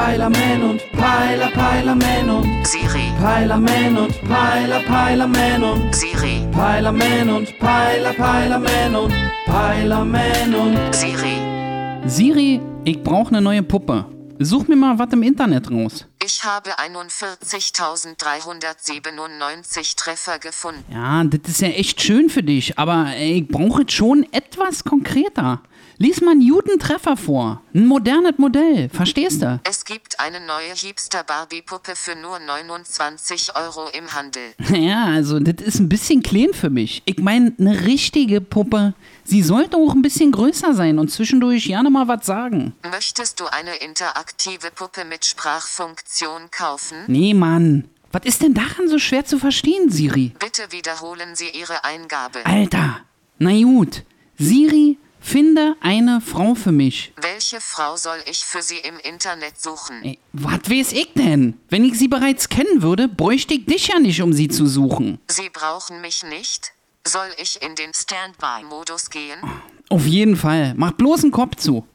Peilerman und Peiler, Peilerman und Siri, Peilerman und Peiler, Peilerman und Siri, Peilerman und Peiler, Peilerman und Peilerman und Siri. Siri, ich brauche eine neue Puppe. Such mir mal was im Internet raus. Ich habe 41.397 Treffer gefunden. Ja, das ist ja echt schön für dich, aber ich brauche jetzt schon etwas konkreter. Lies mal einen guten Treffer vor. Ein modernes Modell, verstehst du? Es gibt eine neue Hipster-Barbie-Puppe für nur 29 Euro im Handel. Ja, also das ist ein bisschen klein für mich. Ich meine, eine richtige Puppe, sie sollte auch ein bisschen größer sein und zwischendurch gerne mal was sagen. Möchtest du eine interaktive Puppe mit Sprachfunktion kaufen? Nee, Mann. Was ist denn daran so schwer zu verstehen, Siri? Bitte wiederholen Sie Ihre Eingabe. Alter, na gut. Siri, finde eine Frau für mich. Welche Frau soll ich für Sie im Internet suchen? Ey, was weiß ich denn? Wenn ich sie bereits kennen würde, bräuchte ich dich ja nicht, um sie zu suchen. Sie brauchen mich nicht? Soll ich in den Standby-Modus gehen? Auf jeden Fall. Mach bloß einen Kopf zu.